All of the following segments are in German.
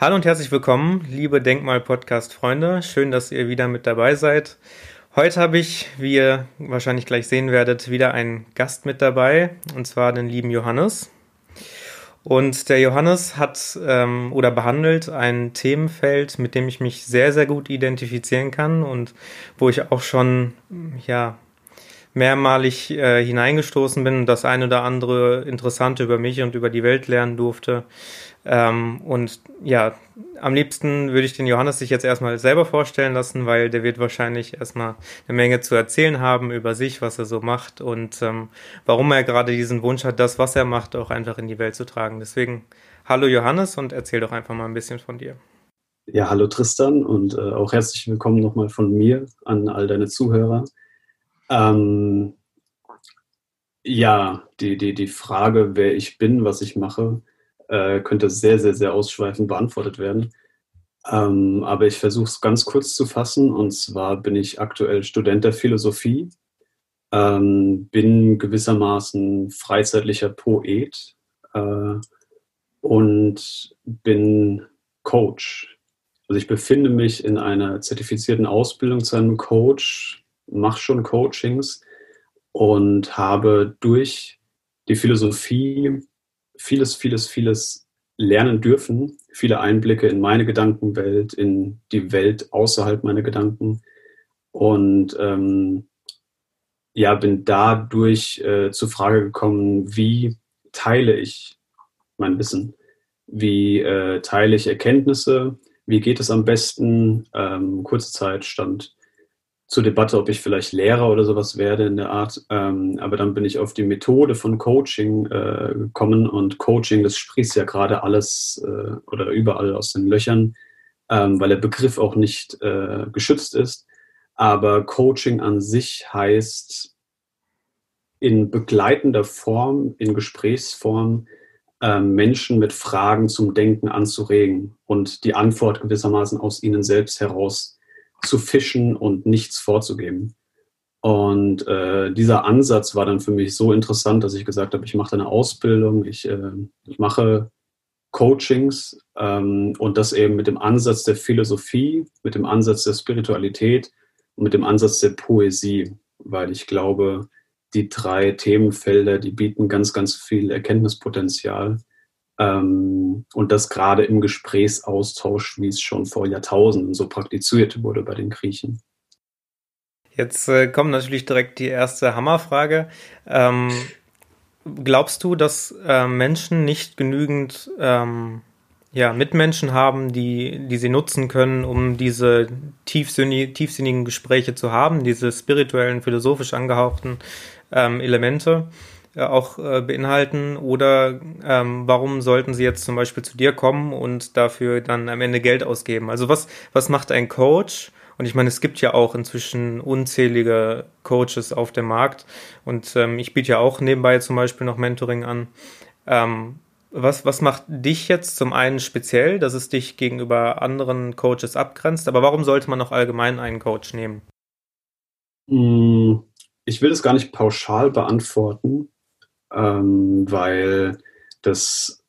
Hallo und herzlich willkommen, liebe Denkmal-Podcast-Freunde. Schön, dass ihr wieder mit dabei seid. Heute habe ich, wie ihr wahrscheinlich gleich sehen werdet, wieder einen Gast mit dabei, und zwar den lieben Johannes. Und der Johannes hat ähm, oder behandelt ein Themenfeld, mit dem ich mich sehr, sehr gut identifizieren kann und wo ich auch schon ja, mehrmalig äh, hineingestoßen bin und das eine oder andere Interessante über mich und über die Welt lernen durfte. Ähm, und ja, am liebsten würde ich den Johannes sich jetzt erstmal selber vorstellen lassen, weil der wird wahrscheinlich erstmal eine Menge zu erzählen haben über sich, was er so macht und ähm, warum er gerade diesen Wunsch hat, das, was er macht, auch einfach in die Welt zu tragen. Deswegen, hallo Johannes und erzähl doch einfach mal ein bisschen von dir. Ja, hallo Tristan und äh, auch herzlich willkommen nochmal von mir an all deine Zuhörer. Ähm, ja, die, die, die Frage, wer ich bin, was ich mache, äh, könnte sehr, sehr, sehr ausschweifend beantwortet werden. Ähm, aber ich versuche es ganz kurz zu fassen. Und zwar bin ich aktuell Student der Philosophie, ähm, bin gewissermaßen freizeitlicher Poet äh, und bin Coach. Also ich befinde mich in einer zertifizierten Ausbildung zu einem Coach, mache schon Coachings und habe durch die Philosophie vieles, vieles, vieles lernen dürfen, viele Einblicke in meine Gedankenwelt, in die Welt außerhalb meiner Gedanken. Und ähm, ja, bin dadurch äh, zur Frage gekommen, wie teile ich mein Wissen, wie äh, teile ich Erkenntnisse, wie geht es am besten. Ähm, kurze Zeit stand zur Debatte, ob ich vielleicht Lehrer oder sowas werde in der Art. Ähm, aber dann bin ich auf die Methode von Coaching äh, gekommen und Coaching, das sprießt ja gerade alles äh, oder überall aus den Löchern, ähm, weil der Begriff auch nicht äh, geschützt ist. Aber Coaching an sich heißt in begleitender Form, in Gesprächsform, ähm, Menschen mit Fragen zum Denken anzuregen und die Antwort gewissermaßen aus ihnen selbst heraus zu fischen und nichts vorzugeben. Und äh, dieser Ansatz war dann für mich so interessant, dass ich gesagt habe, ich mache eine Ausbildung, ich, äh, ich mache Coachings ähm, und das eben mit dem Ansatz der Philosophie, mit dem Ansatz der Spiritualität und mit dem Ansatz der Poesie, weil ich glaube, die drei Themenfelder, die bieten ganz, ganz viel Erkenntnispotenzial und das gerade im Gesprächsaustausch, wie es schon vor Jahrtausenden so praktiziert wurde bei den Griechen. Jetzt äh, kommt natürlich direkt die erste Hammerfrage. Ähm, glaubst du, dass äh, Menschen nicht genügend ähm, ja, Mitmenschen haben, die, die sie nutzen können, um diese tiefsinnig, tiefsinnigen Gespräche zu haben, diese spirituellen, philosophisch angehauchten ähm, Elemente? Äh, auch äh, beinhalten? Oder ähm, warum sollten sie jetzt zum Beispiel zu dir kommen und dafür dann am Ende Geld ausgeben? Also was, was macht ein Coach? Und ich meine, es gibt ja auch inzwischen unzählige Coaches auf dem Markt. Und ähm, ich biete ja auch nebenbei zum Beispiel noch Mentoring an. Ähm, was, was macht dich jetzt zum einen speziell, dass es dich gegenüber anderen Coaches abgrenzt? Aber warum sollte man auch allgemein einen Coach nehmen? Hm, ich will das gar nicht pauschal beantworten ähm, weil das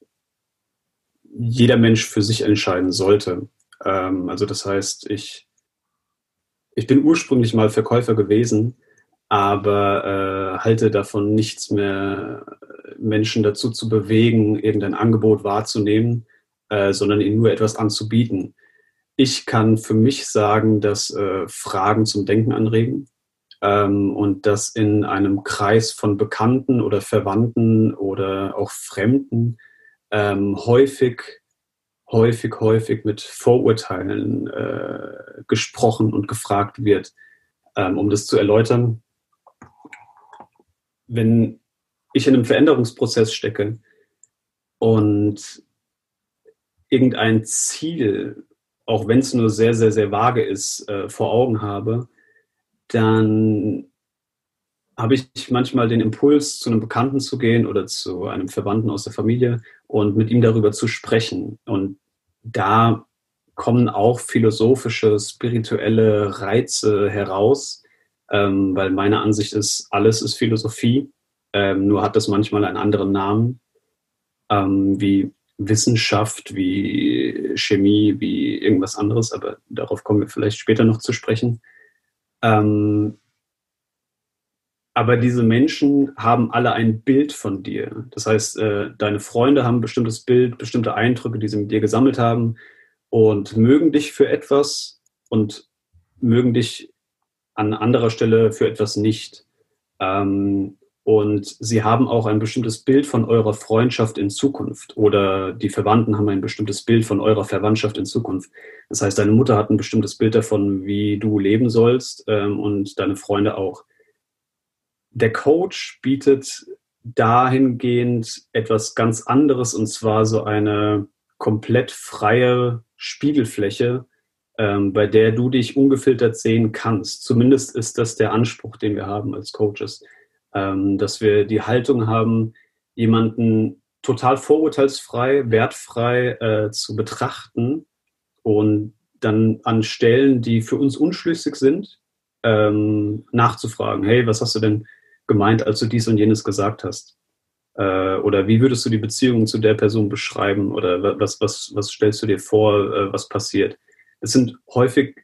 jeder Mensch für sich entscheiden sollte. Ähm, also das heißt, ich, ich bin ursprünglich mal Verkäufer gewesen, aber äh, halte davon nichts mehr, Menschen dazu zu bewegen, irgendein Angebot wahrzunehmen, äh, sondern ihnen nur etwas anzubieten. Ich kann für mich sagen, dass äh, Fragen zum Denken anregen, ähm, und das in einem Kreis von Bekannten oder Verwandten oder auch Fremden ähm, häufig, häufig, häufig mit Vorurteilen äh, gesprochen und gefragt wird. Ähm, um das zu erläutern, wenn ich in einem Veränderungsprozess stecke und irgendein Ziel, auch wenn es nur sehr, sehr, sehr vage ist, äh, vor Augen habe, dann habe ich manchmal den Impuls, zu einem Bekannten zu gehen oder zu einem Verwandten aus der Familie und mit ihm darüber zu sprechen. Und da kommen auch philosophische, spirituelle Reize heraus, ähm, weil meine Ansicht ist, alles ist Philosophie, ähm, nur hat das manchmal einen anderen Namen, ähm, wie Wissenschaft, wie Chemie, wie irgendwas anderes, aber darauf kommen wir vielleicht später noch zu sprechen. Ähm, aber diese Menschen haben alle ein Bild von dir. Das heißt, äh, deine Freunde haben ein bestimmtes Bild, bestimmte Eindrücke, die sie mit dir gesammelt haben und mögen dich für etwas und mögen dich an anderer Stelle für etwas nicht. Ähm, und sie haben auch ein bestimmtes Bild von eurer Freundschaft in Zukunft oder die Verwandten haben ein bestimmtes Bild von eurer Verwandtschaft in Zukunft. Das heißt, deine Mutter hat ein bestimmtes Bild davon, wie du leben sollst ähm, und deine Freunde auch. Der Coach bietet dahingehend etwas ganz anderes und zwar so eine komplett freie Spiegelfläche, ähm, bei der du dich ungefiltert sehen kannst. Zumindest ist das der Anspruch, den wir haben als Coaches, ähm, dass wir die Haltung haben, jemanden total vorurteilsfrei, wertfrei äh, zu betrachten und dann an Stellen, die für uns unschlüssig sind, ähm, nachzufragen, hey, was hast du denn gemeint, als du dies und jenes gesagt hast? Äh, oder wie würdest du die Beziehung zu der Person beschreiben? Oder was, was, was stellst du dir vor, äh, was passiert? Es sind häufig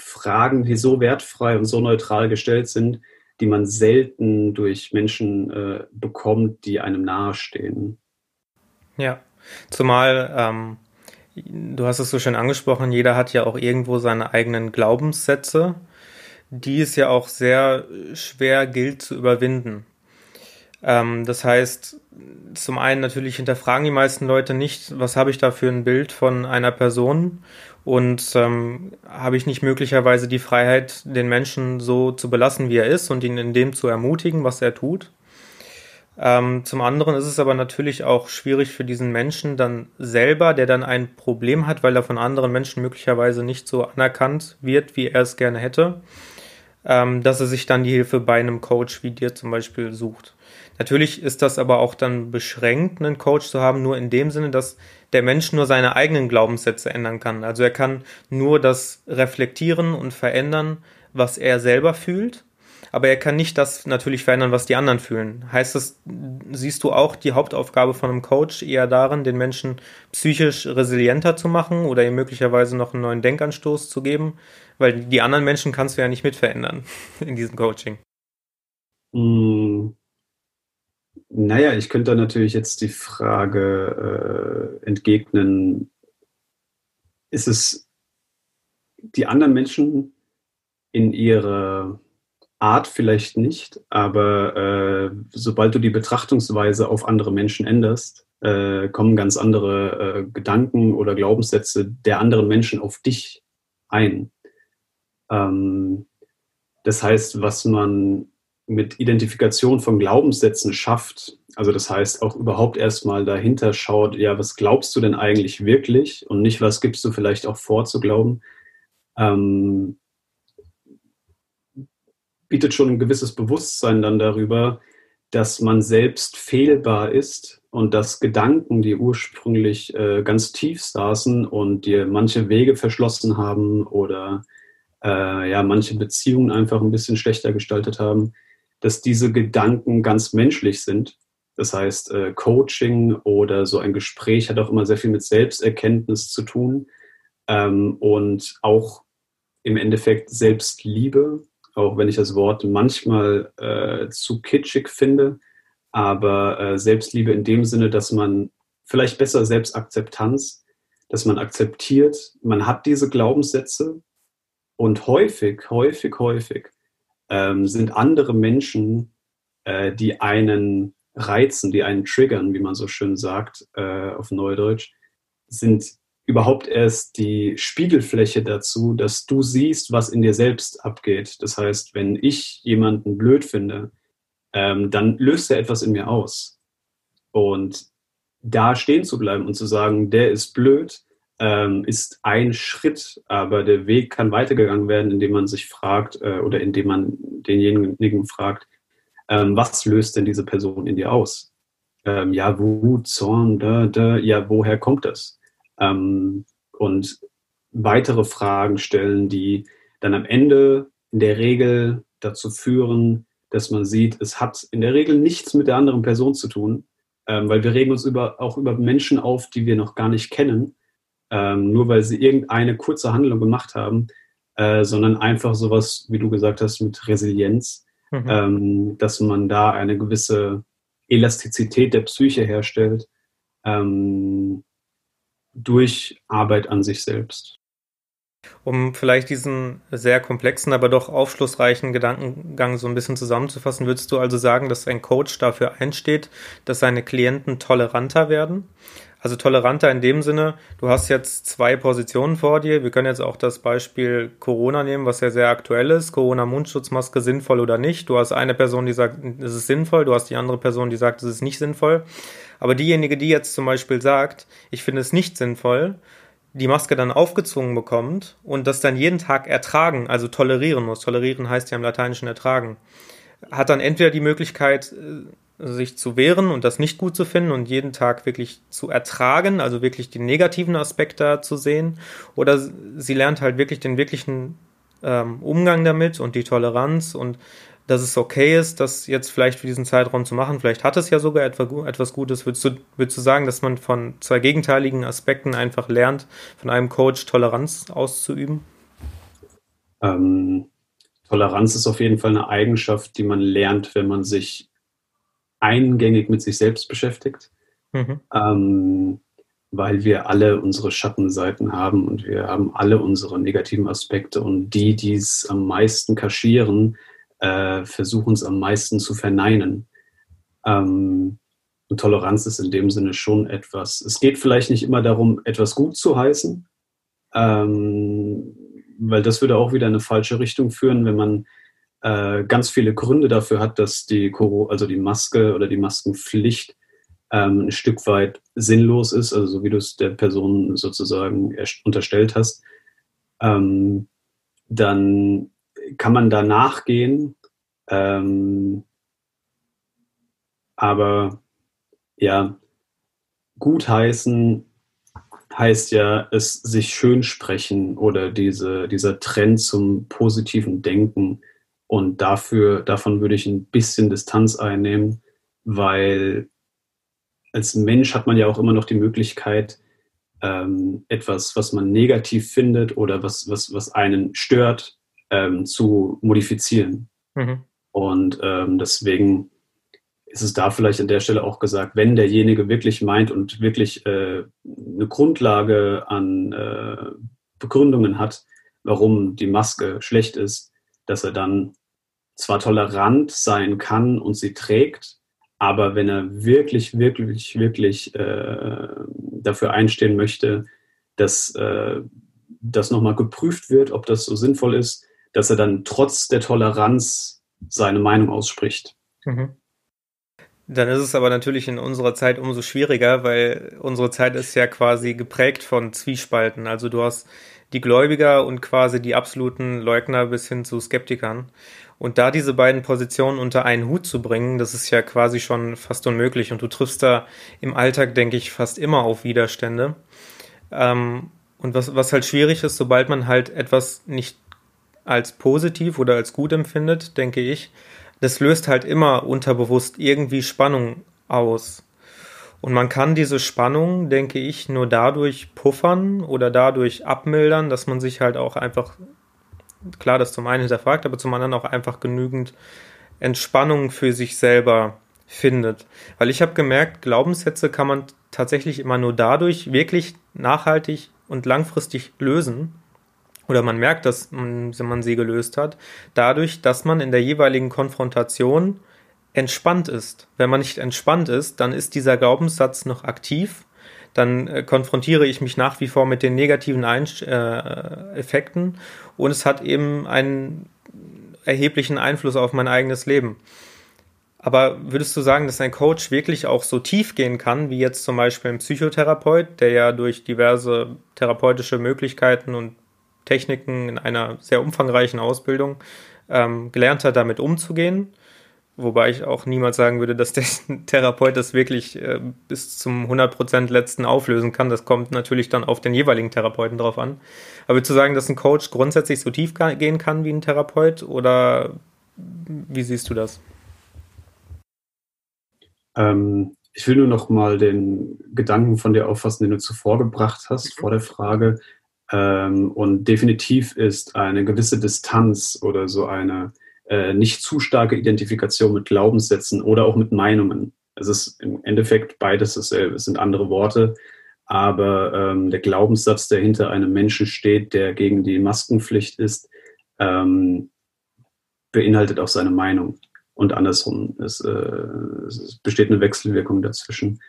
Fragen, die so wertfrei und so neutral gestellt sind, die man selten durch Menschen äh, bekommt, die einem nahestehen. Ja, zumal ähm, du hast es so schön angesprochen, jeder hat ja auch irgendwo seine eigenen Glaubenssätze, die es ja auch sehr schwer gilt zu überwinden. Ähm, das heißt, zum einen natürlich hinterfragen die meisten Leute nicht, was habe ich da für ein Bild von einer Person und ähm, habe ich nicht möglicherweise die Freiheit, den Menschen so zu belassen, wie er ist und ihn in dem zu ermutigen, was er tut. Ähm, zum anderen ist es aber natürlich auch schwierig für diesen Menschen dann selber, der dann ein Problem hat, weil er von anderen Menschen möglicherweise nicht so anerkannt wird, wie er es gerne hätte, ähm, dass er sich dann die Hilfe bei einem Coach wie dir zum Beispiel sucht. Natürlich ist das aber auch dann beschränkt, einen Coach zu haben, nur in dem Sinne, dass der Mensch nur seine eigenen Glaubenssätze ändern kann. Also er kann nur das reflektieren und verändern, was er selber fühlt, aber er kann nicht das natürlich verändern, was die anderen fühlen. Heißt das, siehst du auch die Hauptaufgabe von einem Coach eher darin, den Menschen psychisch resilienter zu machen oder ihm möglicherweise noch einen neuen Denkanstoß zu geben? Weil die anderen Menschen kannst du ja nicht mitverändern in diesem Coaching. Mm, naja, ich könnte natürlich jetzt die Frage äh, entgegnen, ist es die anderen Menschen in ihrer Art vielleicht nicht, aber äh, sobald du die Betrachtungsweise auf andere Menschen änderst, äh, kommen ganz andere äh, Gedanken oder Glaubenssätze der anderen Menschen auf dich ein. Ähm, das heißt, was man mit Identifikation von Glaubenssätzen schafft, also das heißt auch überhaupt erstmal dahinter schaut, ja, was glaubst du denn eigentlich wirklich? Und nicht, was gibst du vielleicht auch vor zu glauben, ähm, bietet schon ein gewisses Bewusstsein dann darüber, dass man selbst fehlbar ist und dass Gedanken, die ursprünglich äh, ganz tief saßen und dir manche Wege verschlossen haben oder äh, ja manche Beziehungen einfach ein bisschen schlechter gestaltet haben, dass diese Gedanken ganz menschlich sind. Das heißt, äh, Coaching oder so ein Gespräch hat auch immer sehr viel mit Selbsterkenntnis zu tun ähm, und auch im Endeffekt Selbstliebe, auch wenn ich das Wort manchmal äh, zu kitschig finde, aber äh, Selbstliebe in dem Sinne, dass man vielleicht besser Selbstakzeptanz, dass man akzeptiert, man hat diese Glaubenssätze und häufig, häufig, häufig ähm, sind andere Menschen, äh, die einen reizen, die einen triggern, wie man so schön sagt äh, auf Neudeutsch, sind überhaupt erst die Spiegelfläche dazu, dass du siehst, was in dir selbst abgeht. Das heißt, wenn ich jemanden blöd finde, ähm, dann löst er etwas in mir aus. Und da stehen zu bleiben und zu sagen, der ist blöd, ähm, ist ein Schritt, aber der Weg kann weitergegangen werden, indem man sich fragt äh, oder indem man denjenigen fragt, ähm, was löst denn diese Person in dir aus? Ähm, ja, Wut, Zorn, da, da, ja, woher kommt das? Ähm, und weitere Fragen stellen, die dann am Ende in der Regel dazu führen, dass man sieht, es hat in der Regel nichts mit der anderen Person zu tun, ähm, weil wir regen uns über, auch über Menschen auf, die wir noch gar nicht kennen, ähm, nur weil sie irgendeine kurze Handlung gemacht haben, äh, sondern einfach sowas, wie du gesagt hast, mit Resilienz, mhm. ähm, dass man da eine gewisse Elastizität der Psyche herstellt ähm, durch Arbeit an sich selbst. Um vielleicht diesen sehr komplexen, aber doch aufschlussreichen Gedankengang so ein bisschen zusammenzufassen, würdest du also sagen, dass ein Coach dafür einsteht, dass seine Klienten toleranter werden? Also toleranter in dem Sinne, du hast jetzt zwei Positionen vor dir. Wir können jetzt auch das Beispiel Corona nehmen, was ja sehr aktuell ist. Corona-Mundschutzmaske sinnvoll oder nicht. Du hast eine Person, die sagt, es ist sinnvoll. Du hast die andere Person, die sagt, es ist nicht sinnvoll. Aber diejenige, die jetzt zum Beispiel sagt, ich finde es nicht sinnvoll, die Maske dann aufgezwungen bekommt und das dann jeden Tag ertragen, also tolerieren muss. Tolerieren heißt ja im Lateinischen ertragen. Hat dann entweder die Möglichkeit, äh, sich zu wehren und das nicht gut zu finden und jeden Tag wirklich zu ertragen, also wirklich den negativen Aspekt da zu sehen, oder sie lernt halt wirklich den wirklichen ähm, Umgang damit und die Toleranz und dass es okay ist, das jetzt vielleicht für diesen Zeitraum zu machen. Vielleicht hat es ja sogar etwas Gutes. Würdest du, würdest du sagen, dass man von zwei gegenteiligen Aspekten einfach lernt, von einem Coach Toleranz auszuüben? Ähm, Toleranz ist auf jeden Fall eine Eigenschaft, die man lernt, wenn man sich eingängig mit sich selbst beschäftigt. Mhm. Ähm, weil wir alle unsere Schattenseiten haben und wir haben alle unsere negativen Aspekte und die, die es am meisten kaschieren, äh, versuchen es am meisten zu verneinen. Ähm, und Toleranz ist in dem Sinne schon etwas. Es geht vielleicht nicht immer darum, etwas gut zu heißen, ähm, weil das würde auch wieder in eine falsche Richtung führen, wenn man äh, ganz viele Gründe dafür hat, dass die, also die Maske oder die Maskenpflicht ähm, ein Stück weit sinnlos ist, also so wie du es der Person sozusagen unterstellt hast, ähm, dann kann man da nachgehen. Ähm, aber ja, gutheißen heißt ja, es sich schön sprechen oder diese, dieser Trend zum positiven Denken. Und dafür, davon würde ich ein bisschen Distanz einnehmen, weil als Mensch hat man ja auch immer noch die Möglichkeit, ähm, etwas, was man negativ findet oder was, was, was einen stört, ähm, zu modifizieren. Mhm. Und ähm, deswegen ist es da vielleicht an der Stelle auch gesagt, wenn derjenige wirklich meint und wirklich äh, eine Grundlage an äh, Begründungen hat, warum die Maske schlecht ist, dass er dann zwar tolerant sein kann und sie trägt, aber wenn er wirklich, wirklich, wirklich äh, dafür einstehen möchte, dass äh, das nochmal geprüft wird, ob das so sinnvoll ist, dass er dann trotz der Toleranz seine Meinung ausspricht. Mhm. Dann ist es aber natürlich in unserer Zeit umso schwieriger, weil unsere Zeit ist ja quasi geprägt von Zwiespalten. Also du hast die Gläubiger und quasi die absoluten Leugner bis hin zu Skeptikern. Und da diese beiden Positionen unter einen Hut zu bringen, das ist ja quasi schon fast unmöglich. Und du triffst da im Alltag, denke ich, fast immer auf Widerstände. Ähm, und was, was halt schwierig ist, sobald man halt etwas nicht als positiv oder als gut empfindet, denke ich, das löst halt immer unterbewusst irgendwie Spannung aus. Und man kann diese Spannung, denke ich, nur dadurch puffern oder dadurch abmildern, dass man sich halt auch einfach, klar, das zum einen hinterfragt, aber zum anderen auch einfach genügend Entspannung für sich selber findet. Weil ich habe gemerkt, Glaubenssätze kann man tatsächlich immer nur dadurch wirklich nachhaltig und langfristig lösen, oder man merkt, dass man, man sie gelöst hat, dadurch, dass man in der jeweiligen Konfrontation entspannt ist. Wenn man nicht entspannt ist, dann ist dieser Glaubenssatz noch aktiv. Dann äh, konfrontiere ich mich nach wie vor mit den negativen Ein äh, Effekten und es hat eben einen erheblichen Einfluss auf mein eigenes Leben. Aber würdest du sagen, dass ein Coach wirklich auch so tief gehen kann, wie jetzt zum Beispiel ein Psychotherapeut, der ja durch diverse therapeutische Möglichkeiten und Techniken in einer sehr umfangreichen Ausbildung ähm, gelernt hat, damit umzugehen? Wobei ich auch niemals sagen würde, dass der Therapeut das wirklich äh, bis zum 100% letzten auflösen kann. Das kommt natürlich dann auf den jeweiligen Therapeuten drauf an. Aber zu sagen, dass ein Coach grundsätzlich so tief gehen kann wie ein Therapeut oder wie siehst du das? Ähm, ich will nur noch mal den Gedanken von dir auffassen, den du zuvor gebracht hast, vor der Frage. Ähm, und definitiv ist eine gewisse Distanz oder so eine äh, nicht zu starke Identifikation mit Glaubenssätzen oder auch mit Meinungen. Es ist im Endeffekt beides dasselbe, es sind andere Worte, aber ähm, der Glaubenssatz, der hinter einem Menschen steht, der gegen die Maskenpflicht ist, ähm, beinhaltet auch seine Meinung und andersrum. Es, äh, es besteht eine Wechselwirkung dazwischen.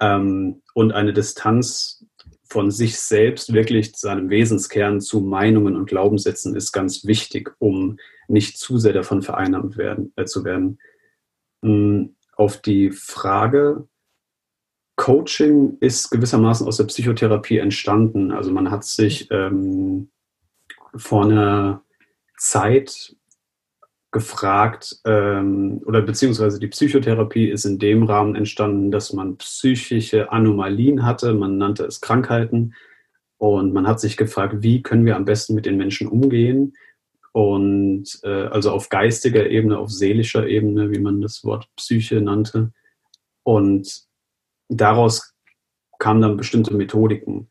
Ähm, und eine Distanz von sich selbst, wirklich seinem Wesenskern zu Meinungen und Glaubenssätzen ist ganz wichtig, um nicht zu sehr davon vereinnahmt werden, äh, zu werden. Ähm, auf die Frage, Coaching ist gewissermaßen aus der Psychotherapie entstanden. Also man hat sich ähm, vor einer Zeit gefragt ähm, oder beziehungsweise die Psychotherapie ist in dem Rahmen entstanden, dass man psychische Anomalien hatte, man nannte es Krankheiten und man hat sich gefragt, wie können wir am besten mit den Menschen umgehen und äh, also auf geistiger Ebene, auf seelischer Ebene, wie man das Wort Psyche nannte und daraus kamen dann bestimmte Methodiken.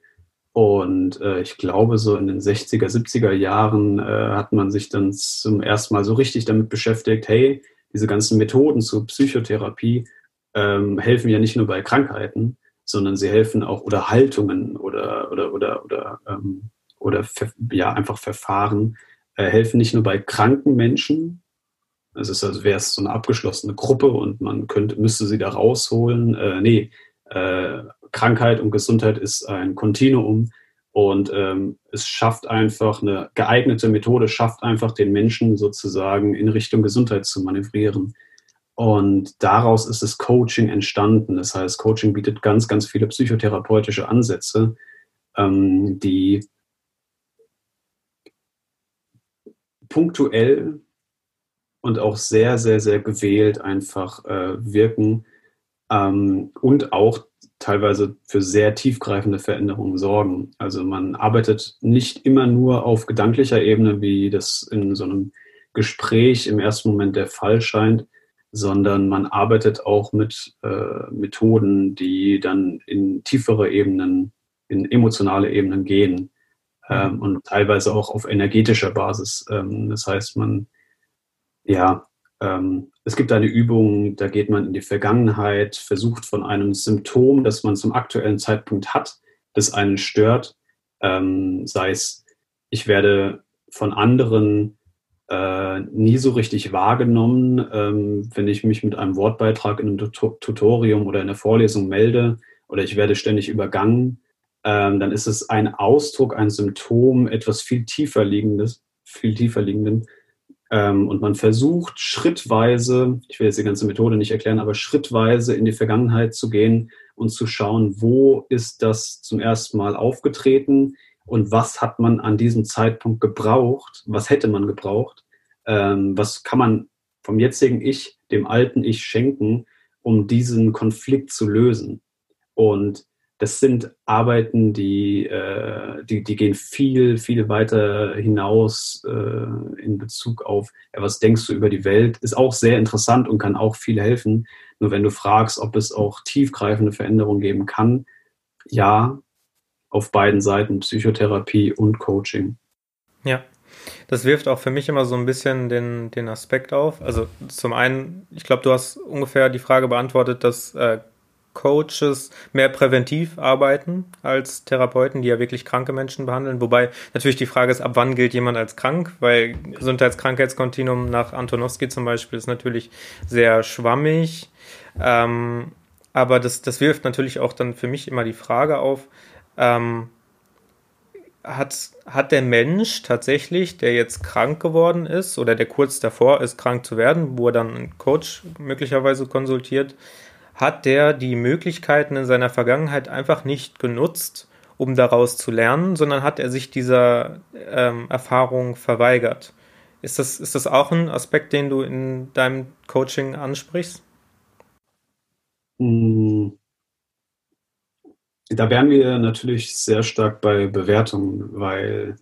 Und äh, ich glaube, so in den 60er, 70er Jahren äh, hat man sich dann zum ersten Mal so richtig damit beschäftigt, hey, diese ganzen Methoden zur Psychotherapie ähm, helfen ja nicht nur bei Krankheiten, sondern sie helfen auch oder Haltungen oder oder oder oder ähm, oder ja einfach Verfahren äh, helfen nicht nur bei kranken Menschen. Es ist also wäre es so eine abgeschlossene Gruppe und man könnte müsste sie da rausholen. Äh, nee, äh, Krankheit und Gesundheit ist ein Kontinuum und ähm, es schafft einfach eine geeignete Methode, schafft einfach den Menschen sozusagen in Richtung Gesundheit zu manövrieren. Und daraus ist das Coaching entstanden. Das heißt, Coaching bietet ganz, ganz viele psychotherapeutische Ansätze, ähm, die punktuell und auch sehr, sehr, sehr gewählt einfach äh, wirken ähm, und auch teilweise für sehr tiefgreifende Veränderungen sorgen. Also man arbeitet nicht immer nur auf gedanklicher Ebene, wie das in so einem Gespräch im ersten Moment der Fall scheint, sondern man arbeitet auch mit äh, Methoden, die dann in tiefere Ebenen, in emotionale Ebenen gehen ähm, mhm. und teilweise auch auf energetischer Basis. Ähm, das heißt, man ja, ähm, es gibt eine Übung, da geht man in die Vergangenheit, versucht von einem Symptom, das man zum aktuellen Zeitpunkt hat, das einen stört, ähm, sei es, ich werde von anderen äh, nie so richtig wahrgenommen, ähm, wenn ich mich mit einem Wortbeitrag in einem Tut Tutorium oder in der Vorlesung melde oder ich werde ständig übergangen, ähm, dann ist es ein Ausdruck, ein Symptom, etwas viel tiefer liegendes, viel tiefer liegenden, ähm, und man versucht schrittweise, ich will jetzt die ganze Methode nicht erklären, aber schrittweise in die Vergangenheit zu gehen und zu schauen, wo ist das zum ersten Mal aufgetreten und was hat man an diesem Zeitpunkt gebraucht, was hätte man gebraucht, ähm, was kann man vom jetzigen Ich, dem alten Ich schenken, um diesen Konflikt zu lösen. Und das sind Arbeiten, die, äh, die, die gehen viel, viel weiter hinaus äh, in Bezug auf, ja, was denkst du über die Welt, ist auch sehr interessant und kann auch viel helfen. Nur wenn du fragst, ob es auch tiefgreifende Veränderungen geben kann, ja, auf beiden Seiten, Psychotherapie und Coaching. Ja, das wirft auch für mich immer so ein bisschen den, den Aspekt auf. Also zum einen, ich glaube, du hast ungefähr die Frage beantwortet, dass äh, Coaches mehr präventiv arbeiten als Therapeuten, die ja wirklich kranke Menschen behandeln. Wobei natürlich die Frage ist, ab wann gilt jemand als krank? Weil Gesundheitskrankheitskontinuum nach Antonowski zum Beispiel ist natürlich sehr schwammig. Ähm, aber das, das wirft natürlich auch dann für mich immer die Frage auf, ähm, hat, hat der Mensch tatsächlich, der jetzt krank geworden ist oder der kurz davor ist, krank zu werden, wo er dann einen Coach möglicherweise konsultiert, hat der die Möglichkeiten in seiner Vergangenheit einfach nicht genutzt, um daraus zu lernen, sondern hat er sich dieser ähm, Erfahrung verweigert. Ist das, ist das auch ein Aspekt, den du in deinem Coaching ansprichst? Hm. Da wären wir natürlich sehr stark bei Bewertungen, weil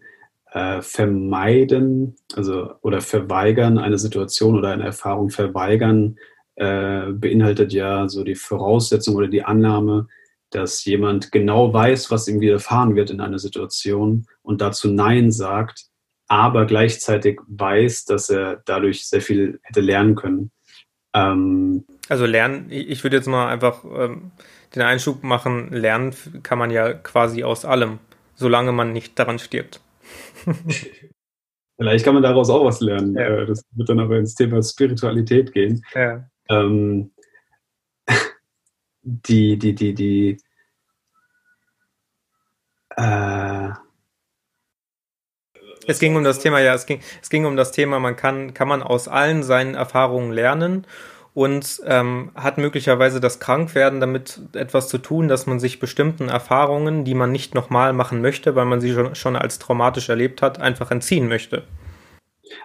äh, vermeiden, also oder verweigern eine Situation oder eine Erfahrung verweigern äh, beinhaltet ja so die Voraussetzung oder die Annahme, dass jemand genau weiß, was ihm widerfahren wird in einer Situation und dazu Nein sagt, aber gleichzeitig weiß, dass er dadurch sehr viel hätte lernen können. Ähm, also lernen, ich würde jetzt mal einfach ähm, den Einschub machen, lernen kann man ja quasi aus allem, solange man nicht daran stirbt. Vielleicht kann man daraus auch was lernen. Ja. Äh, das wird dann aber ins Thema Spiritualität gehen. Ja. Ähm, die, die, die, die, äh, es ging um das Thema, ja, es ging, es ging um das Thema, man kann, kann man aus allen seinen Erfahrungen lernen und ähm, hat möglicherweise das Krankwerden damit etwas zu tun, dass man sich bestimmten Erfahrungen, die man nicht nochmal machen möchte, weil man sie schon, schon als traumatisch erlebt hat, einfach entziehen möchte.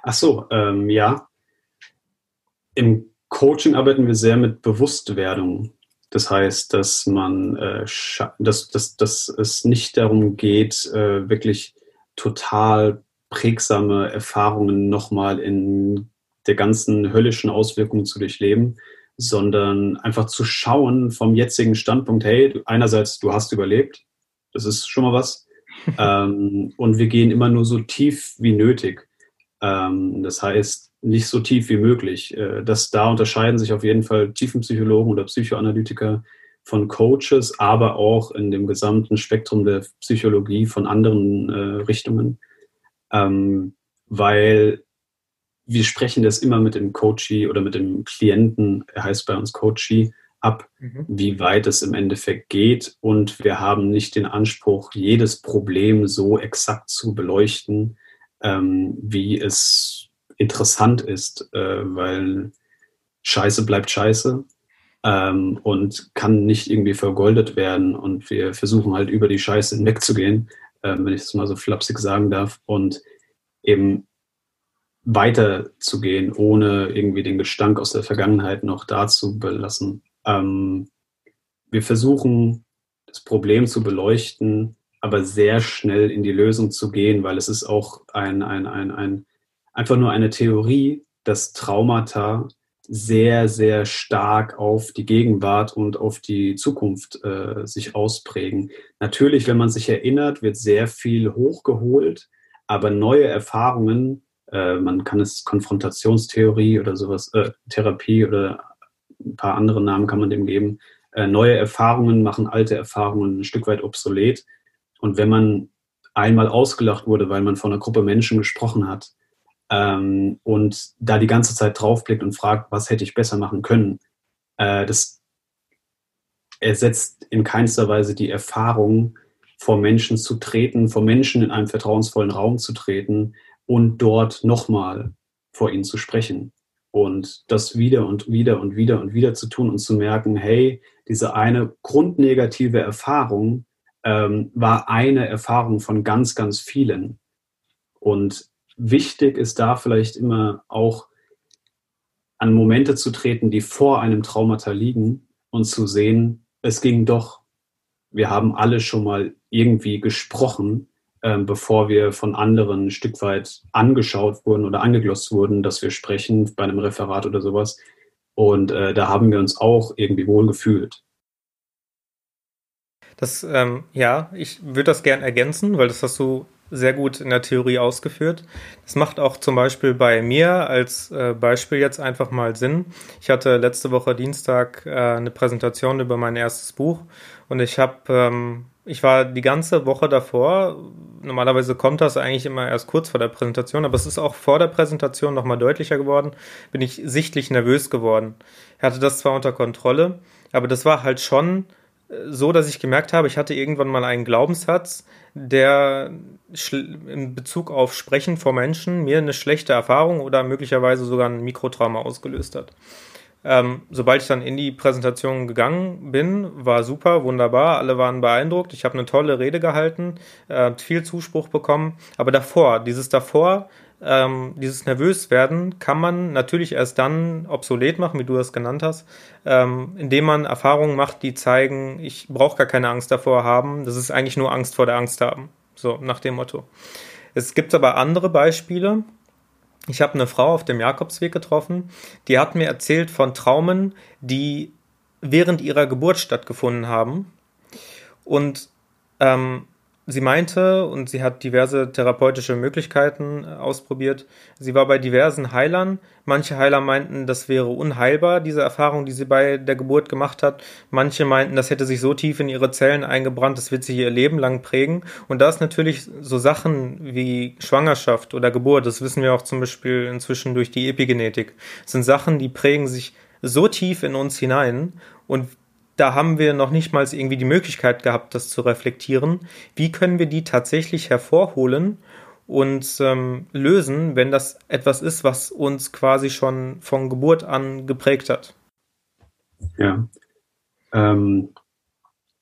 Ach so, ähm, ja. Im Coaching arbeiten wir sehr mit Bewusstwerdung. Das heißt, dass man, äh, dass, dass, dass es nicht darum geht, äh, wirklich total prägsame Erfahrungen nochmal in der ganzen höllischen Auswirkungen zu durchleben, sondern einfach zu schauen vom jetzigen Standpunkt, hey, einerseits, du hast überlebt, das ist schon mal was, ähm, und wir gehen immer nur so tief wie nötig. Ähm, das heißt, nicht so tief wie möglich. Äh, das, da unterscheiden sich auf jeden Fall Tiefenpsychologen oder Psychoanalytiker von Coaches, aber auch in dem gesamten Spektrum der Psychologie von anderen äh, Richtungen. Ähm, weil wir sprechen das immer mit dem Coachee oder mit dem Klienten, er heißt bei uns Coachee, ab, mhm. wie weit es im Endeffekt geht. Und wir haben nicht den Anspruch, jedes Problem so exakt zu beleuchten, ähm, wie es interessant ist, äh, weil Scheiße bleibt Scheiße ähm, und kann nicht irgendwie vergoldet werden. Und wir versuchen halt über die Scheiße hinwegzugehen, äh, wenn ich das mal so flapsig sagen darf, und eben weiterzugehen, ohne irgendwie den Gestank aus der Vergangenheit noch da zu belassen. Ähm, wir versuchen, das Problem zu beleuchten, aber sehr schnell in die Lösung zu gehen, weil es ist auch ein, ein, ein, ein einfach nur eine Theorie, dass Traumata sehr, sehr stark auf die Gegenwart und auf die Zukunft äh, sich ausprägen. Natürlich, wenn man sich erinnert, wird sehr viel hochgeholt, aber neue Erfahrungen, äh, man kann es Konfrontationstheorie oder sowas, äh, Therapie oder ein paar andere Namen kann man dem geben, äh, neue Erfahrungen machen alte Erfahrungen ein Stück weit obsolet und wenn man einmal ausgelacht wurde, weil man von einer Gruppe Menschen gesprochen hat ähm, und da die ganze Zeit draufblickt und fragt, was hätte ich besser machen können, äh, das ersetzt in keinster Weise die Erfahrung, vor Menschen zu treten, vor Menschen in einem vertrauensvollen Raum zu treten und dort nochmal vor ihnen zu sprechen. Und das wieder und wieder und wieder und wieder zu tun und zu merken, hey, diese eine grundnegative Erfahrung, ähm, war eine Erfahrung von ganz, ganz vielen. Und wichtig ist da vielleicht immer auch an Momente zu treten, die vor einem Traumata liegen und zu sehen, es ging doch. Wir haben alle schon mal irgendwie gesprochen, ähm, bevor wir von anderen ein Stück weit angeschaut wurden oder angeglotzt wurden, dass wir sprechen bei einem Referat oder sowas. Und äh, da haben wir uns auch irgendwie wohl gefühlt. Das, ähm, ja, ich würde das gern ergänzen, weil das hast du sehr gut in der Theorie ausgeführt. Das macht auch zum Beispiel bei mir als äh, Beispiel jetzt einfach mal Sinn. Ich hatte letzte Woche Dienstag äh, eine Präsentation über mein erstes Buch und ich habe, ähm, ich war die ganze Woche davor. Normalerweise kommt das eigentlich immer erst kurz vor der Präsentation, aber es ist auch vor der Präsentation nochmal deutlicher geworden. Bin ich sichtlich nervös geworden. Ich hatte das zwar unter Kontrolle, aber das war halt schon so, dass ich gemerkt habe, ich hatte irgendwann mal einen Glaubenssatz, der in Bezug auf Sprechen vor Menschen mir eine schlechte Erfahrung oder möglicherweise sogar ein Mikrotrauma ausgelöst hat. Ähm, sobald ich dann in die Präsentation gegangen bin, war super, wunderbar, alle waren beeindruckt. Ich habe eine tolle Rede gehalten, äh, viel Zuspruch bekommen. Aber davor, dieses davor, ähm, dieses Nervöswerden kann man natürlich erst dann obsolet machen, wie du das genannt hast, ähm, indem man Erfahrungen macht, die zeigen, ich brauche gar keine Angst davor haben. Das ist eigentlich nur Angst vor der Angst haben. So, nach dem Motto. Es gibt aber andere Beispiele, Ich habe eine Frau auf dem Jakobsweg getroffen, die hat mir erzählt von Traumen, die während ihrer Geburt stattgefunden haben. Und ähm, sie meinte, und sie hat diverse therapeutische Möglichkeiten äh, ausprobiert, sie war bei diversen Heilern. Manche Heiler meinten, das wäre unheilbar, diese Erfahrung, die sie bei der Geburt gemacht hat. Manche meinten, das hätte sich so tief in ihre Zellen eingebrannt, das wird sie ihr Leben lang prägen. Und da ist natürlich so Sachen wie Schwangerschaft oder Geburt, das wissen wir auch zum Beispiel inzwischen durch die Epigenetik, sind Sachen, die prägen sich so tief in uns hinein und da haben wir noch nicht mal irgendwie die Möglichkeit gehabt, das zu reflektieren. Wie können wir die tatsächlich hervorholen und ähm, lösen, wenn das etwas ist, was uns quasi schon von Geburt an geprägt hat? Ja. Ähm,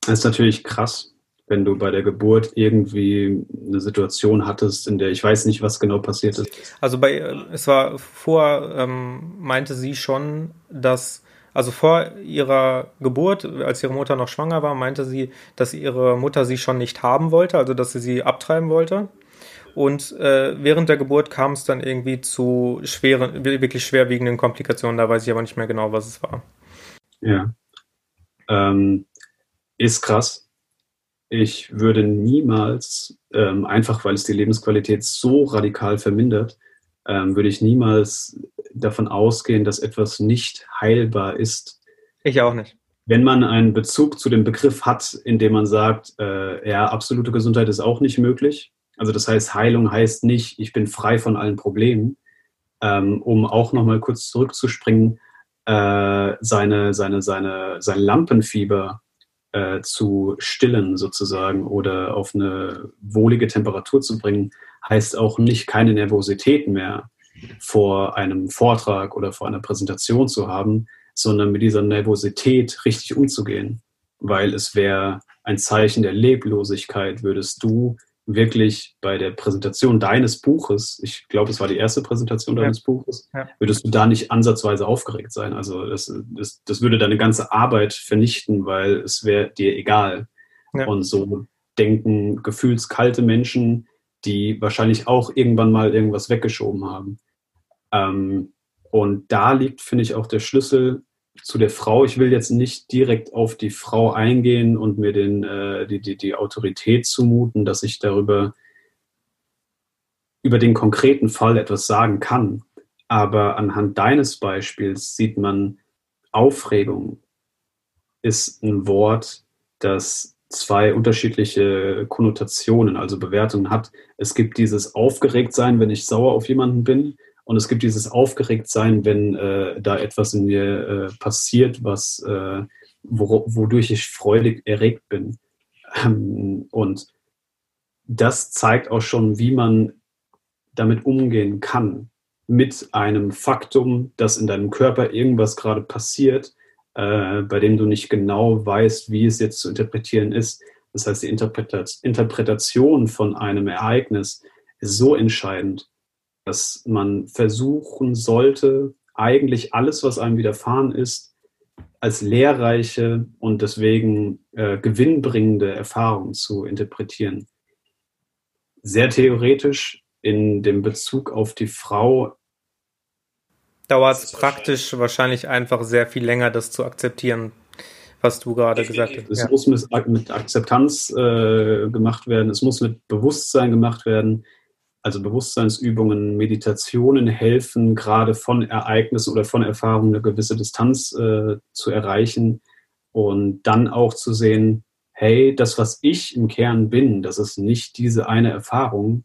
das ist natürlich krass, wenn du bei der Geburt irgendwie eine Situation hattest, in der ich weiß nicht, was genau passiert ist. Also bei, äh, es war vor, ähm, meinte sie schon, dass also vor ihrer Geburt, als ihre Mutter noch schwanger war, meinte sie, dass ihre Mutter sie schon nicht haben wollte, also dass sie sie abtreiben wollte. Und äh, während der Geburt kam es dann irgendwie zu schweren, wirklich schwerwiegenden Komplikationen. Da weiß ich aber nicht mehr genau, was es war. Ja. Ähm, ist krass. Ich würde niemals, ähm, einfach weil es die Lebensqualität so radikal vermindert, ähm, würde ich niemals davon ausgehen, dass etwas nicht heilbar ist. Ich auch nicht. Wenn man einen Bezug zu dem Begriff hat, indem man sagt, äh, ja, absolute Gesundheit ist auch nicht möglich. Also das heißt, Heilung heißt nicht, ich bin frei von allen Problemen. Ähm, um auch nochmal kurz zurückzuspringen, äh, seine, seine, seine, sein Lampenfieber äh, zu stillen sozusagen oder auf eine wohlige Temperatur zu bringen, heißt auch nicht keine Nervosität mehr vor einem Vortrag oder vor einer Präsentation zu haben, sondern mit dieser Nervosität richtig umzugehen. Weil es wäre ein Zeichen der Leblosigkeit, würdest du wirklich bei der Präsentation deines Buches, ich glaube, es war die erste Präsentation deines ja. Buches, würdest du da nicht ansatzweise aufgeregt sein. Also das, das, das würde deine ganze Arbeit vernichten, weil es wäre dir egal. Ja. Und so denken gefühlskalte Menschen, die wahrscheinlich auch irgendwann mal irgendwas weggeschoben haben. Ähm, und da liegt, finde ich, auch der Schlüssel zu der Frau. Ich will jetzt nicht direkt auf die Frau eingehen und mir den, äh, die, die, die Autorität zumuten, dass ich darüber über den konkreten Fall etwas sagen kann. Aber anhand deines Beispiels sieht man, Aufregung ist ein Wort, das zwei unterschiedliche Konnotationen, also Bewertungen hat. Es gibt dieses Aufgeregtsein, wenn ich sauer auf jemanden bin. Und es gibt dieses Aufgeregtsein, wenn äh, da etwas in mir äh, passiert, was, äh, wo, wodurch ich freudig erregt bin. Ähm, und das zeigt auch schon, wie man damit umgehen kann. Mit einem Faktum, dass in deinem Körper irgendwas gerade passiert, äh, bei dem du nicht genau weißt, wie es jetzt zu interpretieren ist. Das heißt, die Interpretation von einem Ereignis ist so entscheidend dass man versuchen sollte, eigentlich alles, was einem widerfahren ist, als lehrreiche und deswegen äh, gewinnbringende Erfahrung zu interpretieren. Sehr theoretisch in dem Bezug auf die Frau. Dauert es praktisch wahrscheinlich einfach sehr viel länger, das zu akzeptieren, was du gerade gesagt hast. Es ja. muss mit, Akzeptanz äh, gemacht werden, es muss mit Bewusstsein gemacht werden also Bewusstseinsübungen, Meditationen helfen, gerade von Ereignissen oder von Erfahrungen eine gewisse Distanz äh, zu erreichen und dann auch zu sehen, hey, das, was ich im Kern bin, das ist nicht diese eine Erfahrung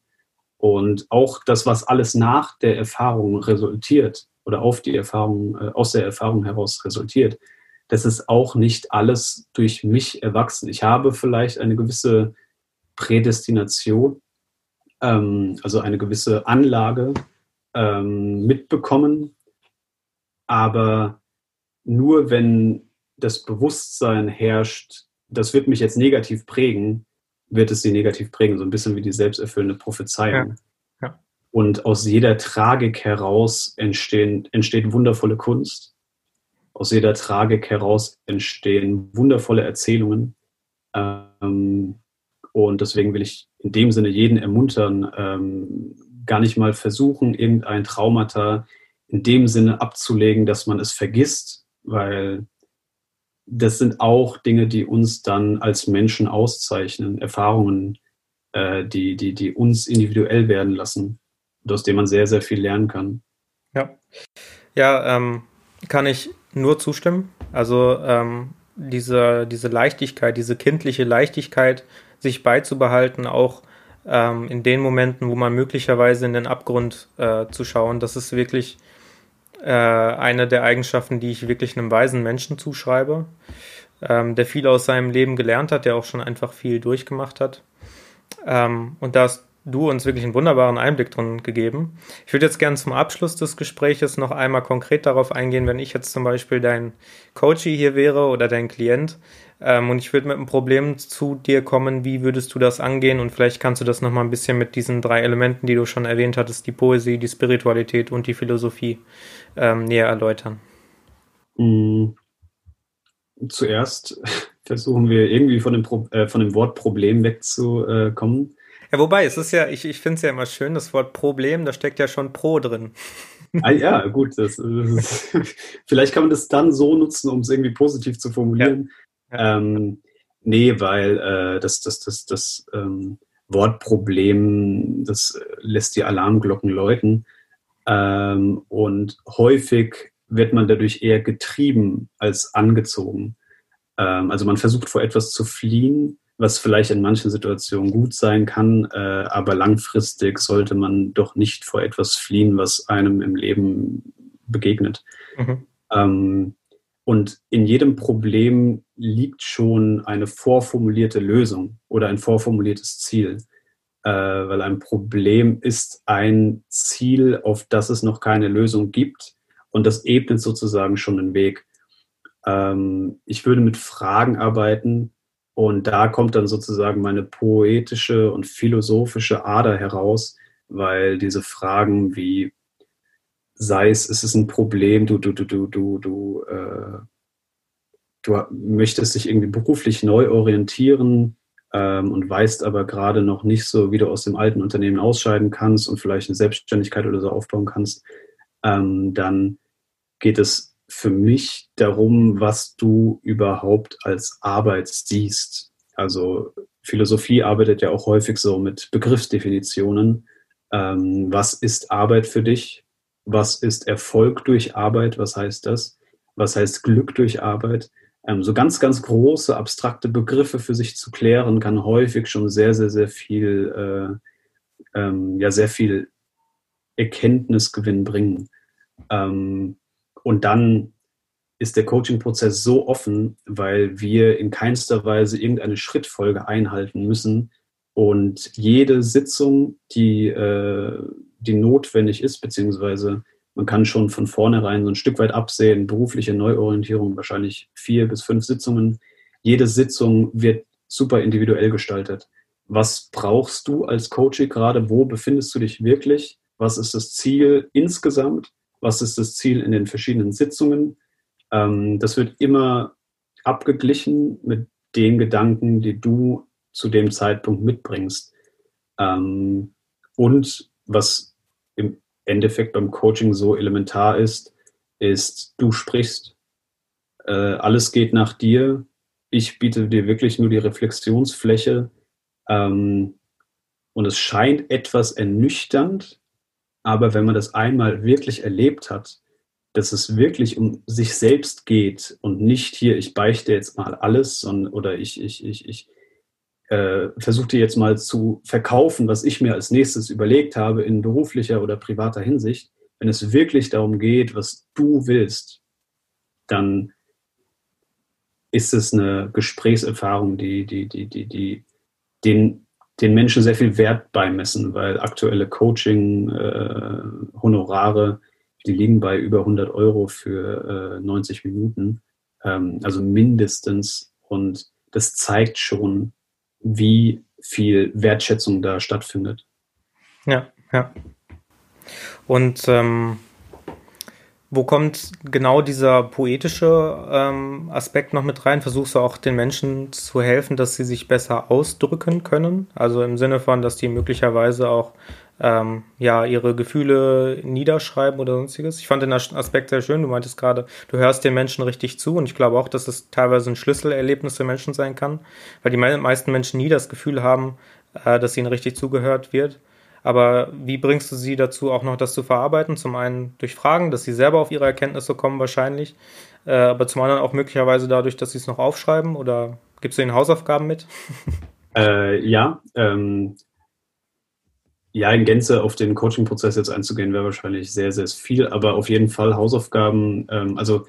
und auch das, was alles nach der Erfahrung resultiert oder auf die Erfahrung, äh, aus der Erfahrung heraus resultiert, das ist auch nicht alles durch mich erwachsen. Ich habe vielleicht eine gewisse Prädestination, ähm, also eine gewisse Anlage ähm, mitbekommen. Aber nur wenn das Bewusstsein herrscht, das wird mich jetzt negativ prägen, wird es sie negativ prägen, so ein bisschen wie die selbsterfüllende Prophezeiung. Ja. Ja. Und aus jeder Tragik heraus entstehen, entsteht wundervolle Kunst. Aus jeder Tragik heraus entstehen wundervolle Erzählungen. Ähm, und deswegen will ich in dem Sinne jeden ermuntern, ähm, gar nicht mal versuchen, irgendein Traumata in dem Sinne abzulegen, dass man es vergisst, weil das sind auch Dinge, die uns dann als Menschen auszeichnen, Erfahrungen, äh, die, die, die uns individuell werden lassen und aus denen man sehr, sehr viel lernen kann. Ja, ja ähm, kann ich nur zustimmen. Also ähm, diese, diese Leichtigkeit, diese kindliche Leichtigkeit, sich beizubehalten, auch ähm, in den Momenten, wo man möglicherweise in den Abgrund äh, zu schauen, das ist wirklich äh, eine der Eigenschaften, die ich wirklich einem weisen Menschen zuschreibe, ähm, der viel aus seinem Leben gelernt hat, der auch schon einfach viel durchgemacht hat. Ähm, und da hast du uns wirklich einen wunderbaren Einblick drin gegeben. Ich würde jetzt gerne zum Abschluss des Gespräches noch einmal konkret darauf eingehen, wenn ich jetzt zum Beispiel dein Coachie hier wäre oder dein Klient ähm, und ich würde mit einem Problem zu dir kommen, wie würdest du das angehen? Und vielleicht kannst du das nochmal ein bisschen mit diesen drei Elementen, die du schon erwähnt hattest, die Poesie, die Spiritualität und die Philosophie ähm, näher erläutern. Mhm. Zuerst versuchen wir irgendwie von dem, Pro äh, von dem Wort Problem wegzukommen. Ja, wobei, es ist ja, ich, ich finde es ja immer schön, das Wort Problem, da steckt ja schon Pro drin. Ah, ja, gut. Das, das ist, vielleicht kann man das dann so nutzen, um es irgendwie positiv zu formulieren. Ja. Ähm, nee, weil äh, das, das, das, das ähm, Wortproblem, das lässt die Alarmglocken läuten. Ähm, und häufig wird man dadurch eher getrieben als angezogen. Ähm, also man versucht vor etwas zu fliehen, was vielleicht in manchen Situationen gut sein kann, äh, aber langfristig sollte man doch nicht vor etwas fliehen, was einem im Leben begegnet. Mhm. Ähm, und in jedem Problem liegt schon eine vorformulierte Lösung oder ein vorformuliertes Ziel, äh, weil ein Problem ist ein Ziel, auf das es noch keine Lösung gibt. Und das ebnet sozusagen schon den Weg. Ähm, ich würde mit Fragen arbeiten. Und da kommt dann sozusagen meine poetische und philosophische Ader heraus, weil diese Fragen wie sei es, ist es ein Problem, du, du, du, du, du, du, äh, du möchtest dich irgendwie beruflich neu orientieren ähm, und weißt aber gerade noch nicht so, wie du aus dem alten Unternehmen ausscheiden kannst und vielleicht eine Selbstständigkeit oder so aufbauen kannst, ähm, dann geht es für mich darum, was du überhaupt als Arbeit siehst. Also Philosophie arbeitet ja auch häufig so mit Begriffsdefinitionen. Ähm, was ist Arbeit für dich? Was ist Erfolg durch Arbeit? Was heißt das? Was heißt Glück durch Arbeit? Ähm, so ganz, ganz große, abstrakte Begriffe für sich zu klären, kann häufig schon sehr, sehr, sehr viel, äh, ähm, ja, sehr viel Erkenntnisgewinn bringen. Ähm, und dann ist der Coaching-Prozess so offen, weil wir in keinster Weise irgendeine Schrittfolge einhalten müssen. Und jede Sitzung, die, äh, die notwendig ist, beziehungsweise man kann schon von vornherein so ein Stück weit absehen, berufliche Neuorientierung, wahrscheinlich vier bis fünf Sitzungen. Jede Sitzung wird super individuell gestaltet. Was brauchst du als Coaching gerade? Wo befindest du dich wirklich? Was ist das Ziel insgesamt? was ist das Ziel in den verschiedenen Sitzungen. Ähm, das wird immer abgeglichen mit den Gedanken, die du zu dem Zeitpunkt mitbringst. Ähm, und was im Endeffekt beim Coaching so elementar ist, ist, du sprichst. Äh, alles geht nach dir. Ich biete dir wirklich nur die Reflexionsfläche. Ähm, und es scheint etwas ernüchternd, aber wenn man das einmal wirklich erlebt hat, dass es wirklich um sich selbst geht und nicht hier, ich beichte jetzt mal alles sondern, oder ich, ich, ich, ich äh, versuche dir jetzt mal zu verkaufen, was ich mir als nächstes überlegt habe in beruflicher oder privater Hinsicht. Wenn es wirklich darum geht, was du willst, dann ist es eine Gesprächserfahrung, die, die, die, die, die den den Menschen sehr viel Wert beimessen, weil aktuelle Coaching-Honorare, äh, die liegen bei über 100 Euro für äh, 90 Minuten, ähm, also mindestens. Und das zeigt schon, wie viel Wertschätzung da stattfindet. Ja, ja. Und ähm, Wo kommt genau dieser poetische ähm, Aspekt noch mit rein? Versuchst du auch den Menschen zu helfen, dass sie sich besser ausdrücken können? Also im Sinne von, dass die möglicherweise auch ähm, ja, ihre Gefühle niederschreiben oder sonstiges. Ich fand den Aspekt sehr schön. Du meintest gerade, du hörst den Menschen richtig zu und ich glaube auch, dass es teilweise ein Schlüsselerlebnis für Menschen sein kann, weil die meisten Menschen nie das Gefühl haben, äh, dass ihnen richtig zugehört wird. Aber wie bringst du sie dazu, auch noch das zu verarbeiten? Zum einen durch Fragen, dass sie selber auf ihre Erkenntnisse kommen wahrscheinlich, äh, aber zum anderen auch möglicherweise dadurch, dass sie es noch aufschreiben oder gibst du ihnen Hausaufgaben mit? Äh, ja, ähm, ja, in Gänze auf den Coaching-Prozess jetzt einzugehen, wäre wahrscheinlich sehr, sehr viel, aber auf jeden Fall Hausaufgaben, ähm, also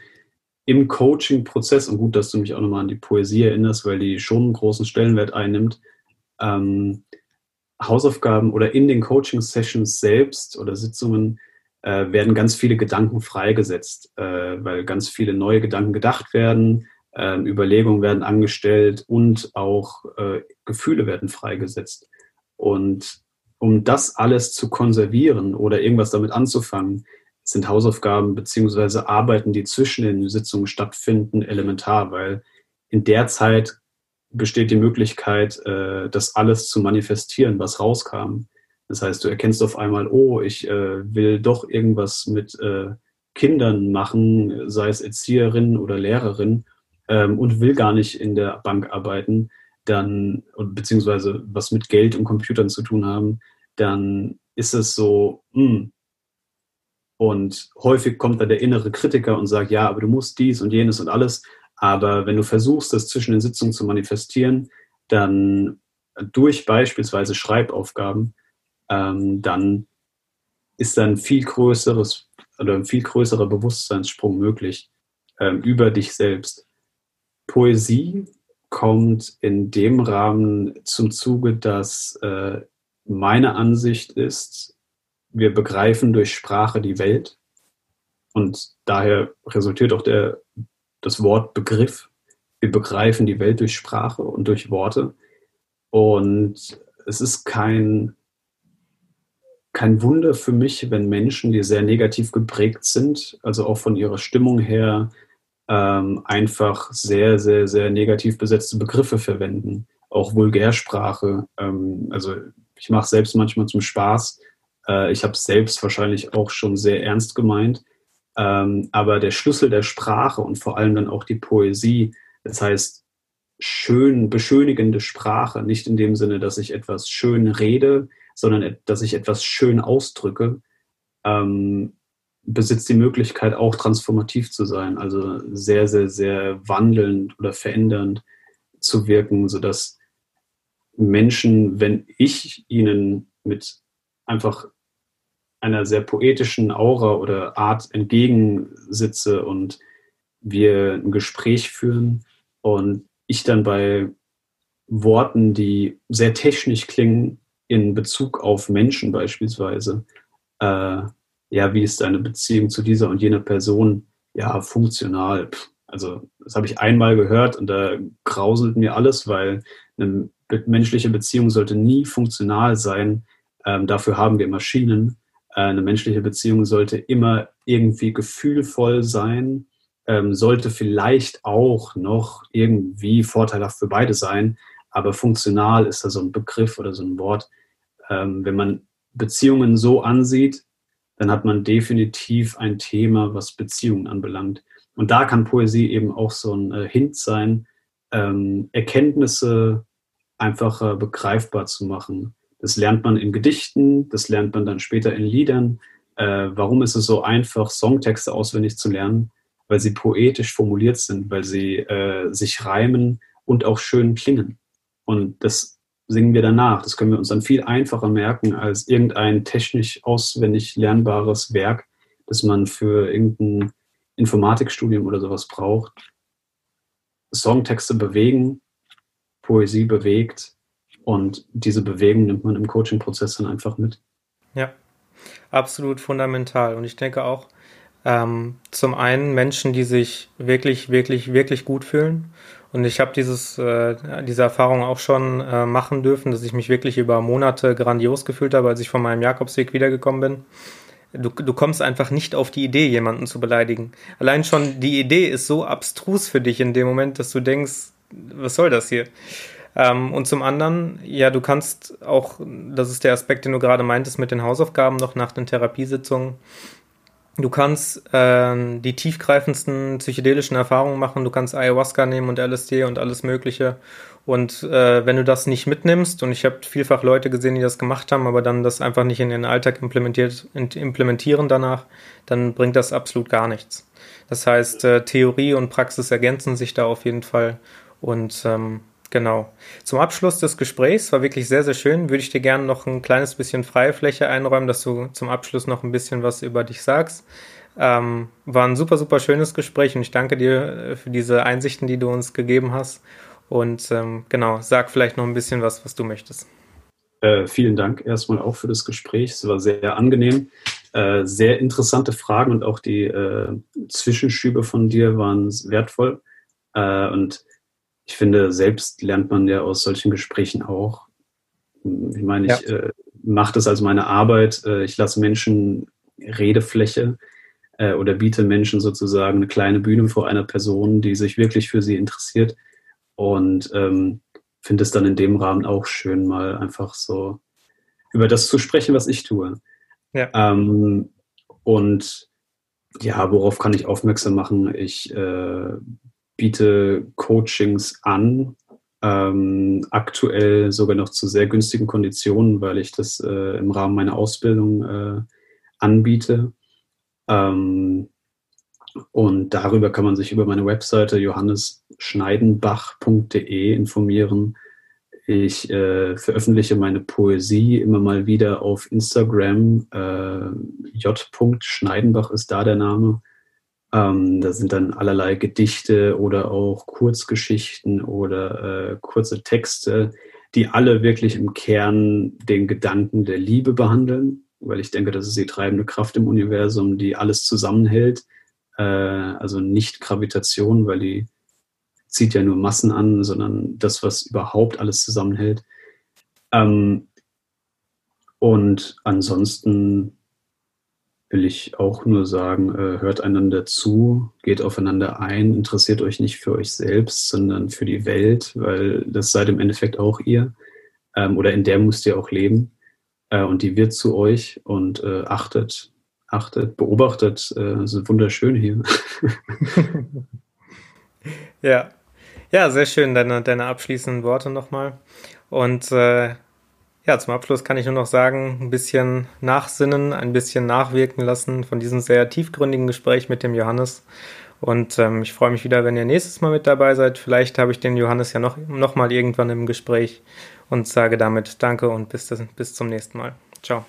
im Coaching-Prozess, und gut, dass du mich auch nochmal an die Poesie erinnerst, weil die schon einen großen Stellenwert einnimmt, ähm, Hausaufgaben oder in den Coaching-Sessions selbst oder Sitzungen äh, werden ganz viele Gedanken freigesetzt, äh, weil ganz viele neue Gedanken gedacht werden, äh, Überlegungen werden angestellt und auch äh, Gefühle werden freigesetzt. Und um das alles zu konservieren oder irgendwas damit anzufangen, sind Hausaufgaben beziehungsweise Arbeiten, die zwischen den Sitzungen stattfinden, elementar, weil in der Zeit besteht die Möglichkeit, äh, das alles zu manifestieren, was rauskam. Das heißt, du erkennst auf einmal, oh, ich äh, will doch irgendwas mit äh, Kindern machen, sei es Erzieherin oder Lehrerin, ähm, und will gar nicht in der Bank arbeiten, dann, beziehungsweise was mit Geld und Computern zu tun haben, dann ist es so, mh. Hm. und häufig kommt da der innere Kritiker und sagt, ja, aber du musst dies und jenes und alles. Aber wenn du versuchst, das zwischen den Sitzungen zu manifestieren, dann durch beispielsweise Schreibaufgaben, ähm, dann ist dann viel größeres oder ein viel größerer Bewusstseinssprung möglich ähm, über dich selbst. Poesie kommt in dem Rahmen zum Zuge, dass äh, meine Ansicht ist, wir begreifen durch Sprache die Welt und daher resultiert auch der, das Wort Begriff. Wir begreifen die Welt durch Sprache und durch Worte und es ist kein, kein Wunder für mich, wenn Menschen, die sehr negativ geprägt sind, also auch von ihrer Stimmung her, ähm, einfach sehr, sehr, sehr negativ besetzte Begriffe verwenden. Auch Vulgärsprache. Ähm, also ich mache selbst manchmal zum Spaß. Äh, ich habe selbst wahrscheinlich auch schon sehr ernst gemeint. Ähm, aber der Schlüssel der Sprache und vor allem dann auch die Poesie, das heißt schön, beschönigende Sprache, nicht in dem Sinne, dass ich etwas schön rede, sondern dass ich etwas schön ausdrücke, ähm, besitzt die Möglichkeit auch transformativ zu sein, also sehr, sehr, sehr wandelnd oder verändernd zu wirken, sodass Menschen, wenn ich ihnen mit einfach einer sehr poetischen Aura oder Art entgegensitze und wir ein Gespräch führen und ich dann bei Worten, die sehr technisch klingen, in Bezug auf Menschen beispielsweise, äh, ja, wie ist deine Beziehung zu dieser und jener Person? Ja, funktional. Also, das habe ich einmal gehört und da grauselt mir alles, weil eine menschliche Beziehung sollte nie funktional sein. Ähm, dafür haben wir Maschinen. Äh, eine menschliche Beziehung sollte immer irgendwie gefühlvoll sein, ähm, sollte vielleicht auch noch irgendwie vorteilhaft für beide sein, aber funktional ist da so ein Begriff oder so ein Wort. Ähm, wenn man Beziehungen so ansieht, dann hat man definitiv ein Thema, was Beziehungen anbelangt. Und da kann Poesie eben auch so ein äh, Hint sein, ähm, Erkenntnisse einfacher begreifbar zu machen. Das lernt man in Gedichten, das lernt man dann später in Liedern. Äh, warum ist es so einfach, Songtexte auswendig zu lernen? Weil sie poetisch formuliert sind, weil sie äh, sich reimen und auch schön klingen. Und das singen wir danach. Das können wir uns dann viel einfacher merken als irgendein technisch auswendig lernbares Werk, das man für irgendein Informatikstudium oder sowas braucht. Songtexte bewegen, Poesie bewegt und diese Bewegung nimmt man im Coaching-Prozess dann einfach mit. Ja, absolut fundamental. Und ich denke auch, ähm, zum einen Menschen, die sich wirklich, wirklich, wirklich gut fühlen. Und ich habe dieses, äh, diese Erfahrung auch schon äh, machen dürfen, dass ich mich wirklich über Monate grandios gefühlt habe, als ich von meinem Jakobsweg wiedergekommen bin. du, du kommst einfach nicht auf die Idee, jemanden zu beleidigen. Allein schon die Idee ist so abstrus für dich in dem Moment, dass du denkst, was soll das hier? Ähm, und zum anderen, ja, du kannst auch, das ist der Aspekt, den du gerade meintest mit den Hausaufgaben noch nach den Therapiesitzungen, Du kannst äh, die tiefgreifendsten psychedelischen Erfahrungen machen. Du kannst Ayahuasca nehmen und LSD und alles Mögliche. Und äh, wenn du das nicht mitnimmst, und ich habe vielfach Leute gesehen, die das gemacht haben, aber dann das einfach nicht in ihren Alltag implementiert, implementieren danach, dann bringt das absolut gar nichts. Das heißt, äh, Theorie und Praxis ergänzen sich da auf jeden Fall. Und ähm, Genau. Zum Abschluss des Gesprächs war wirklich sehr, sehr schön. Würde ich dir gerne noch ein kleines bisschen freie Fläche einräumen, dass du zum Abschluss noch ein bisschen was über dich sagst. Ähm, war ein super, super schönes Gespräch und ich danke dir äh, für diese Einsichten, die du uns gegeben hast. Und ähm, genau, sag vielleicht noch ein bisschen was, was du möchtest. Äh, vielen Dank erstmal auch für das Gespräch. Es war sehr angenehm. Äh, sehr interessante Fragen und auch die äh, Zwischenschübe von dir waren wertvoll. Äh, und ich finde, selbst lernt man ja aus solchen Gesprächen auch. Ich meine, ich ja. äh, mache das als meine Arbeit. Äh, ich lasse Menschen Redefläche äh, oder biete Menschen sozusagen eine kleine Bühne vor einer Person, die sich wirklich für sie interessiert. Und ähm, finde es dann in dem Rahmen auch schön, mal einfach so über das zu sprechen, was ich tue. Ja. Ähm, und ja, worauf kann ich aufmerksam machen? Ich äh, biete Coachings an, ähm, aktuell sogar noch zu sehr günstigen Konditionen, weil ich das äh, im Rahmen meiner Ausbildung äh, anbiete. Ähm, und darüber kann man sich über meine Webseite johannesschneidenbach.de informieren. Ich äh, veröffentliche meine Poesie immer mal wieder auf Instagram. Äh, J. Schneidenbach ist da der Name. Ähm, da sind dann allerlei Gedichte oder auch Kurzgeschichten oder äh, kurze Texte, die alle wirklich im Kern den Gedanken der Liebe behandeln, weil ich denke, das ist die treibende Kraft im Universum, die alles zusammenhält. Äh, also nicht Gravitation, weil die zieht ja nur Massen an, sondern das, was überhaupt alles zusammenhält. Ähm, und ansonsten will ich auch nur sagen, äh, hört einander zu, geht aufeinander ein, interessiert euch nicht für euch selbst, sondern für die Welt, weil das seid im Endeffekt auch ihr ähm, oder in der müsst ihr auch leben äh, und die wird zu euch und äh, achtet, achtet, beobachtet, es ist wunderschön hier. ja. Ja, sehr schön, deine, deine abschließenden Worte nochmal. Und äh, ja, zum Abschluss kann ich nur noch sagen, ein bisschen nachsinnen, ein bisschen nachwirken lassen von diesem sehr tiefgründigen Gespräch mit dem Johannes. Und ähm, ich freue mich wieder, wenn ihr nächstes Mal mit dabei seid. Vielleicht habe ich den Johannes ja noch, noch mal irgendwann im Gespräch und sage damit Danke und bis, bis zum nächsten Mal. Ciao.